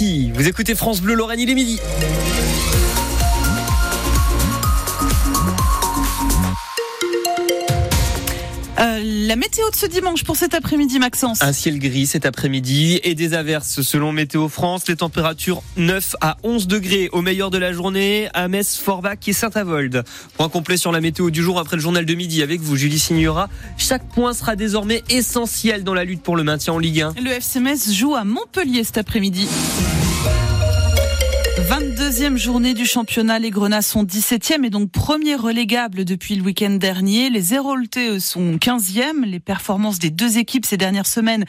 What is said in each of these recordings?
Vous écoutez France Bleu Lorraine, il est midi. Euh, la météo de ce dimanche pour cet après-midi, Maxence. Un ciel gris cet après-midi et des averses selon Météo France. Les températures 9 à 11 degrés au meilleur de la journée à Metz, Forbach et Saint-Avold. Point complet sur la météo du jour après le journal de midi avec vous, Julie Signora. Chaque point sera désormais essentiel dans la lutte pour le maintien en Ligue 1. Le FCMS joue à Montpellier cet après-midi. 22e journée du championnat, les Grenats sont 17e et donc premier relégable depuis le week-end dernier. Les Héroltais sont 15e. Les performances des deux équipes ces dernières semaines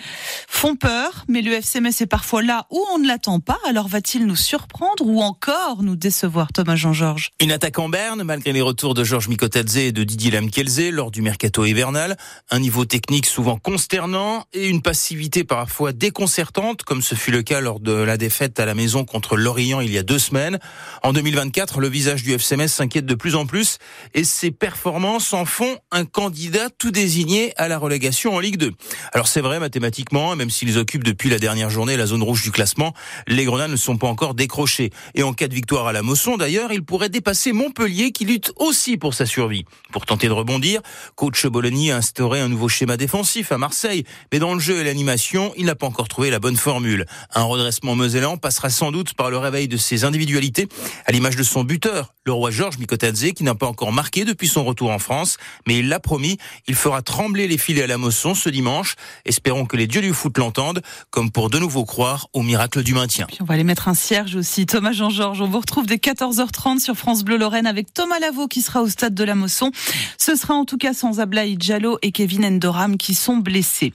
font peur, mais le FCMS est parfois là où on ne l'attend pas. Alors va-t-il nous surprendre ou encore nous décevoir, Thomas Jean-Georges? Une attaque en berne, malgré les retours de Georges Mikotadze et de Didier Lamkelze lors du mercato hivernal. Un niveau technique souvent consternant et une passivité parfois déconcertante, comme ce fut le cas lors de la défaite à la maison contre Lorient y a deux semaines. En 2024, le visage du FCMS s'inquiète de plus en plus et ses performances en font un candidat tout désigné à la relégation en Ligue 2. Alors c'est vrai mathématiquement, même s'ils occupent depuis la dernière journée la zone rouge du classement, les Grenats ne sont pas encore décrochés. Et en cas de victoire à la Mosson, d'ailleurs, ils pourraient dépasser Montpellier qui lutte aussi pour sa survie. Pour tenter de rebondir, coach Bologna a instauré un nouveau schéma défensif à Marseille, mais dans le jeu et l'animation, il n'a pas encore trouvé la bonne formule. Un redressement mosellan passera sans doute par le réveil de ses individualités, à l'image de son buteur, le roi Georges Mikotadze, qui n'a pas encore marqué depuis son retour en France, mais il l'a promis, il fera trembler les filets à la Mosson ce dimanche. Espérons que les dieux du foot l'entendent, comme pour de nouveau croire au miracle du maintien. On va aller mettre un cierge aussi. Thomas Jean-Georges, on vous retrouve dès 14h30 sur France Bleu Lorraine avec Thomas Lavaux qui sera au stade de la Mosson. Ce sera en tout cas sans Ablaï Diallo et Kevin Endoram qui sont blessés.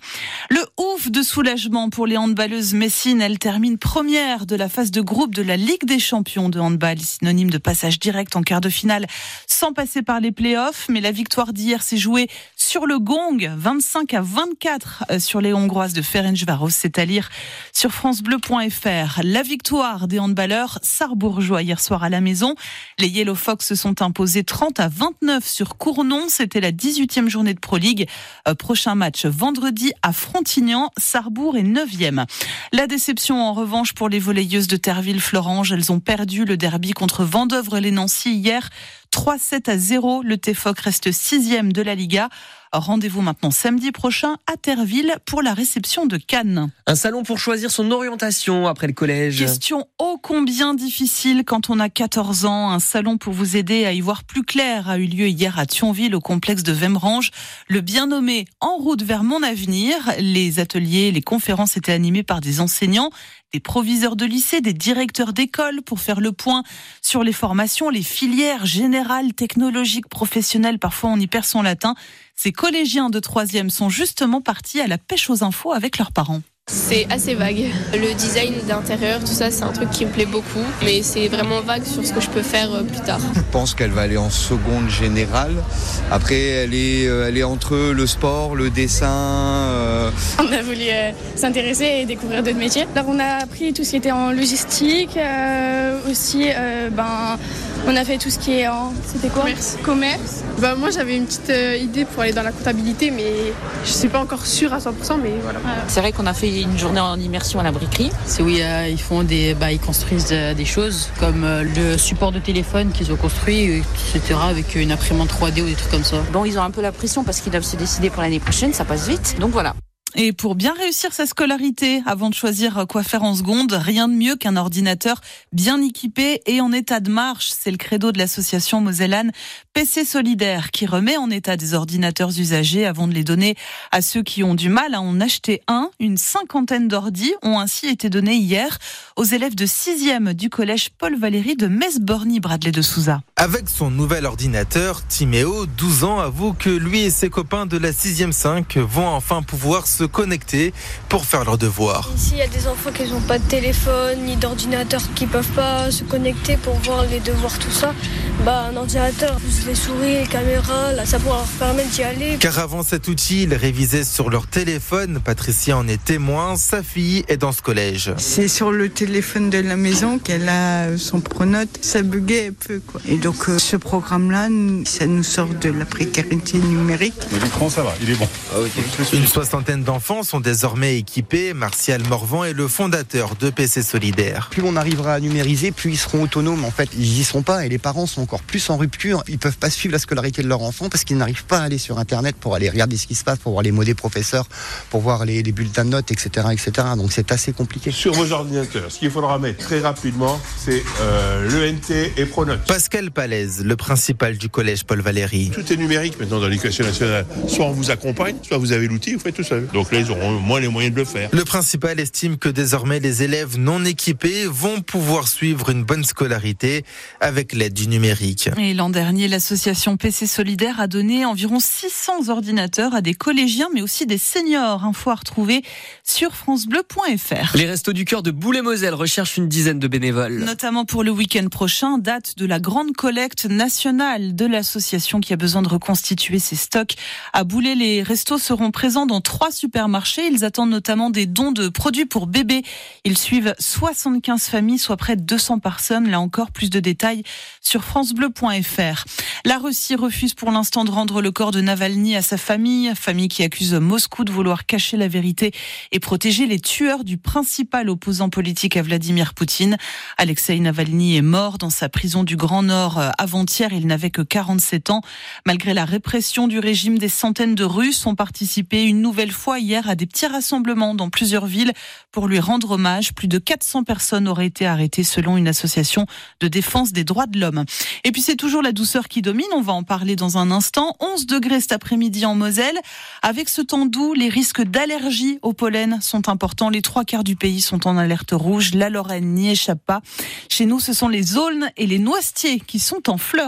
Le de soulagement pour les handballeuses Messine. Elle termine première de la phase de groupe de la Ligue des champions de handball, synonyme de passage direct en quart de finale sans passer par les playoffs. Mais la victoire d'hier s'est jouée sur le gong, 25 à 24 euh, sur les Hongroises de Ferencvaros. C'est à lire sur francebleu.fr. La victoire des handballeurs sarbourgeois hier soir à la maison. Les Yellow Fox se sont imposés 30 à 29 sur Cournon. C'était la 18e journée de Pro League. Euh, prochain match vendredi à Frontignan. Sarrebourg est 9e. La déception en revanche pour les volleyeuses de Terville-Florange. Elles ont perdu le derby contre Vendœuvre-les-Nancy hier. 3-7 à 0. Le TFOC reste sixième de la Liga. Rendez-vous maintenant samedi prochain à Terville pour la réception de Cannes. Un salon pour choisir son orientation après le collège. Question ô combien difficile quand on a 14 ans. Un salon pour vous aider à y voir plus clair a eu lieu hier à Thionville au complexe de Vemrange. Le bien nommé En route vers mon avenir. Les ateliers, les conférences étaient animés par des enseignants des proviseurs de lycée, des directeurs d'école pour faire le point sur les formations, les filières générales, technologiques, professionnelles. Parfois, on y perd son latin. Ces collégiens de troisième sont justement partis à la pêche aux infos avec leurs parents. C'est assez vague. Le design d'intérieur, tout ça, c'est un truc qui me plaît beaucoup, mais c'est vraiment vague sur ce que je peux faire euh, plus tard. Je pense qu'elle va aller en seconde générale. Après, elle est, euh, elle est entre le sport, le dessin. Euh... On a voulu euh, s'intéresser et découvrir d'autres métiers. Alors, on a appris tout ce qui était en logistique, euh, aussi, ben, on a fait tout ce qui est en. C'était quoi Commerce. Commerce. Bah, moi, j'avais une petite idée pour aller dans la comptabilité, mais je suis pas encore sûre à 100%, mais voilà. C'est vrai qu'on a fait une journée en immersion à la briquerie. C'est où euh, ils font des, bah, ils construisent euh, des choses comme euh, le support de téléphone qu'ils ont construit, etc. avec une imprimante 3D ou des trucs comme ça. Bon, ils ont un peu la pression parce qu'ils doivent se décider pour l'année prochaine, ça passe vite. Donc voilà. Et pour bien réussir sa scolarité, avant de choisir quoi faire en seconde, rien de mieux qu'un ordinateur bien équipé et en état de marche. C'est le credo de l'association Mosellane PC Solidaire qui remet en état des ordinateurs usagés avant de les donner à ceux qui ont du mal à en acheter un. Une cinquantaine d'ordis ont ainsi été donnés hier aux élèves de 6e du collège Paul Valéry de Metz-Borny, Bradley de Souza. Avec son nouvel ordinateur, Timéo, 12 ans, avoue que lui et ses copains de la 6e 5 vont enfin pouvoir se connecter pour faire leurs devoirs. Ici, il y a des enfants qui n'ont pas de téléphone ni d'ordinateur qui peuvent pas se connecter pour voir les devoirs, tout ça. Bah, un ordinateur, plus les souris, les caméras, là, ça pourra leur permettre d'y aller. Car avant cet outil, ils révisaient sur leur téléphone. Patricia en est témoin. Sa fille est dans ce collège. C'est sur le téléphone de la maison qu'elle a son pronote. Ça buguait un peu, quoi. Et donc, euh, ce programme-là, ça nous sort de la précarité numérique. L'écran, ça va, il est bon. Une soixantaine d'enfants sont désormais équipés. Martial Morvan est le fondateur de PC Solidaire. Plus on arrivera à numériser, plus ils seront autonomes. En fait, ils y sont pas et les parents sont encore plus en rupture. Ils peuvent pas suivre la scolarité de leur enfant parce qu'ils n'arrivent pas à aller sur Internet pour aller regarder ce qui se passe, pour voir les mots des professeurs, pour voir les, les bulletins de notes, etc., etc. Donc c'est assez compliqué. Sur vos ordinateurs, ce qu'il faudra mettre très rapidement, c'est euh, l'ENT et Pronote. Pascal Palaise, le principal du collège Paul Valéry. Tout est numérique maintenant dans l'éducation nationale. Soit on vous accompagne, soit vous avez l'outil, vous faites tout seul. Donc là, ils auront moins les moyens de le faire. Le principal estime que désormais les élèves non équipés vont pouvoir suivre une bonne scolarité avec l'aide du numérique. Et l'an dernier, l'association PC Solidaire a donné environ 600 ordinateurs à des collégiens, mais aussi des seniors. Info à retrouver sur francebleu.fr. Les Restos du Cœur de Boulay-Moselle recherchent une dizaine de bénévoles. Notamment pour le week-end prochain, date de la grande collecte nationale de l'association qui a besoin de reconstituer ses stocks. À Boulay, les restos seront présents dans trois Ils attendent notamment des dons de produits pour bébés. Ils suivent 75 familles, soit près de 200 personnes. Là encore, plus de détails sur francebleu.fr. La Russie refuse pour l'instant de rendre le corps de Navalny à sa famille, famille qui accuse Moscou de vouloir cacher la vérité et protéger les tueurs du principal opposant politique à Vladimir Poutine. Alexei Navalny est mort dans sa prison du Grand Nord euh, avant-hier. Il n'avait que 47 ans. Malgré la répression du régime, des centaines de Russes ont participé une nouvelle fois hier à des petits rassemblements dans plusieurs villes pour lui rendre hommage. Plus de 400 personnes auraient été arrêtées selon une association de défense des droits de l'homme. Et puis c'est toujours la douceur qui domine. On va en parler dans un instant. 11 degrés cet après-midi en Moselle. Avec ce temps doux, les risques d'allergie au pollen sont importants. Les trois quarts du pays sont en alerte rouge. La Lorraine n'y échappe pas. Chez nous, ce sont les aulnes et les noisetiers qui sont en fleurs.